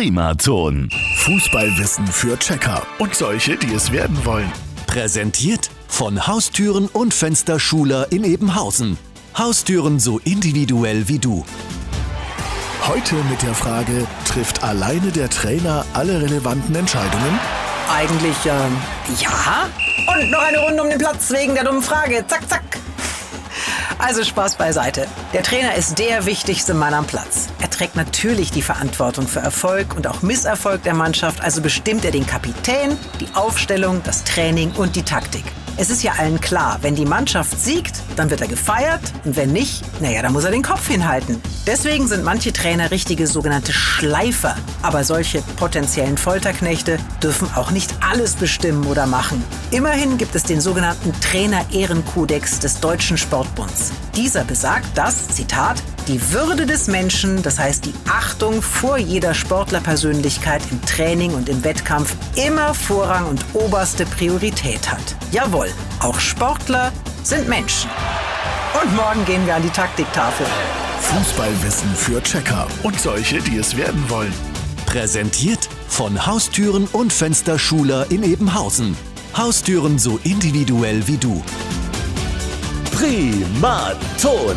Primaton. Fußballwissen für Checker und solche, die es werden wollen. Präsentiert von Haustüren und Fensterschuler in Ebenhausen. Haustüren so individuell wie du. Heute mit der Frage, trifft alleine der Trainer alle relevanten Entscheidungen? Eigentlich, ähm, ja. Und noch eine Runde um den Platz wegen der dummen Frage. Zack, zack. Also Spaß beiseite. Der Trainer ist der wichtigste Mann am Platz. Er trägt natürlich die Verantwortung für Erfolg und auch Misserfolg der Mannschaft, also bestimmt er den Kapitän, die Aufstellung, das Training und die Taktik. Es ist ja allen klar, wenn die Mannschaft siegt, dann wird er gefeiert und wenn nicht, naja, dann muss er den Kopf hinhalten. Deswegen sind manche Trainer richtige sogenannte Schleifer. Aber solche potenziellen Folterknechte dürfen auch nicht alles bestimmen oder machen. Immerhin gibt es den sogenannten Trainer-Ehrenkodex des Deutschen Sportbunds. Dieser besagt, dass, Zitat, die Würde des Menschen, das heißt die Achtung vor jeder Sportlerpersönlichkeit im Training und im Wettkampf, immer Vorrang und oberste Priorität hat. Jawohl, auch Sportler sind Menschen. Und morgen gehen wir an die Taktiktafel. Fußballwissen für Checker und solche, die es werden wollen. Präsentiert von Haustüren und Fensterschuler in Ebenhausen. Haustüren so individuell wie du. Primaton.